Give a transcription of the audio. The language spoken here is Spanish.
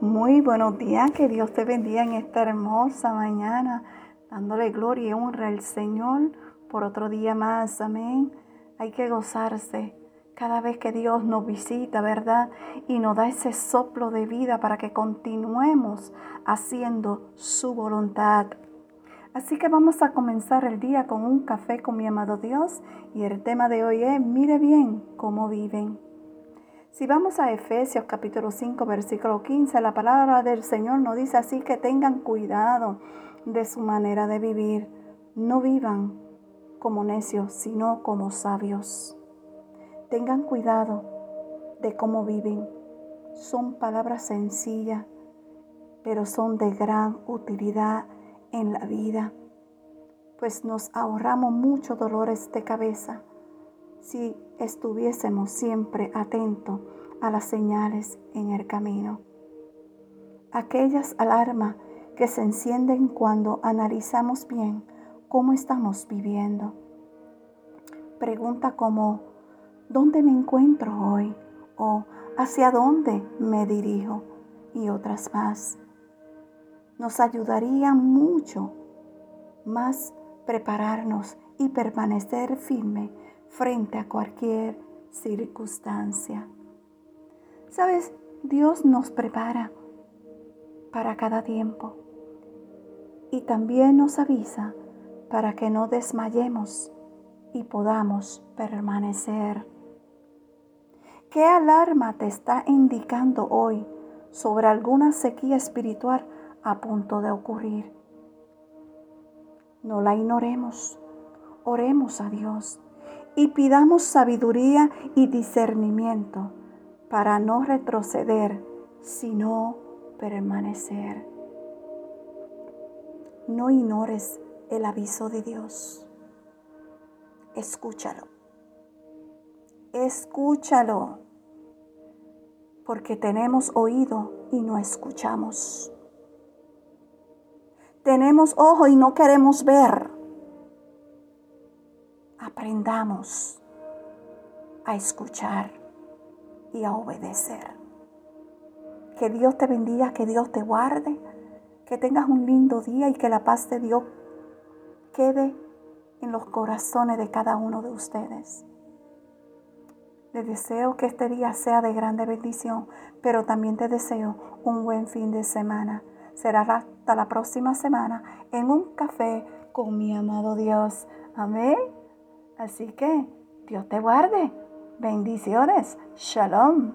Muy buenos días, que Dios te bendiga en esta hermosa mañana, dándole gloria y honra al Señor por otro día más, amén. Hay que gozarse cada vez que Dios nos visita, ¿verdad? Y nos da ese soplo de vida para que continuemos haciendo su voluntad. Así que vamos a comenzar el día con un café con mi amado Dios y el tema de hoy es, mire bien cómo viven. Si vamos a Efesios capítulo 5 versículo 15, la palabra del Señor nos dice así que tengan cuidado de su manera de vivir. No vivan como necios, sino como sabios. Tengan cuidado de cómo viven. Son palabras sencillas, pero son de gran utilidad en la vida, pues nos ahorramos muchos dolores de cabeza si estuviésemos siempre atentos a las señales en el camino. Aquellas alarmas que se encienden cuando analizamos bien cómo estamos viviendo. Pregunta como, ¿dónde me encuentro hoy? o ¿hacia dónde me dirijo? y otras más. Nos ayudaría mucho más prepararnos y permanecer firme frente a cualquier circunstancia. Sabes, Dios nos prepara para cada tiempo y también nos avisa para que no desmayemos y podamos permanecer. ¿Qué alarma te está indicando hoy sobre alguna sequía espiritual a punto de ocurrir? No la ignoremos, oremos a Dios y pidamos sabiduría y discernimiento para no retroceder, sino permanecer. No ignores el aviso de Dios. Escúchalo. Escúchalo. Porque tenemos oído y no escuchamos. Tenemos ojo y no queremos ver aprendamos a escuchar y a obedecer. Que Dios te bendiga, que Dios te guarde, que tengas un lindo día y que la paz de Dios quede en los corazones de cada uno de ustedes. Les deseo que este día sea de grande bendición, pero también te deseo un buen fin de semana. Será hasta la próxima semana en un café con mi amado Dios. Amén. Así que Dios te guarde. Bendiciones. Shalom.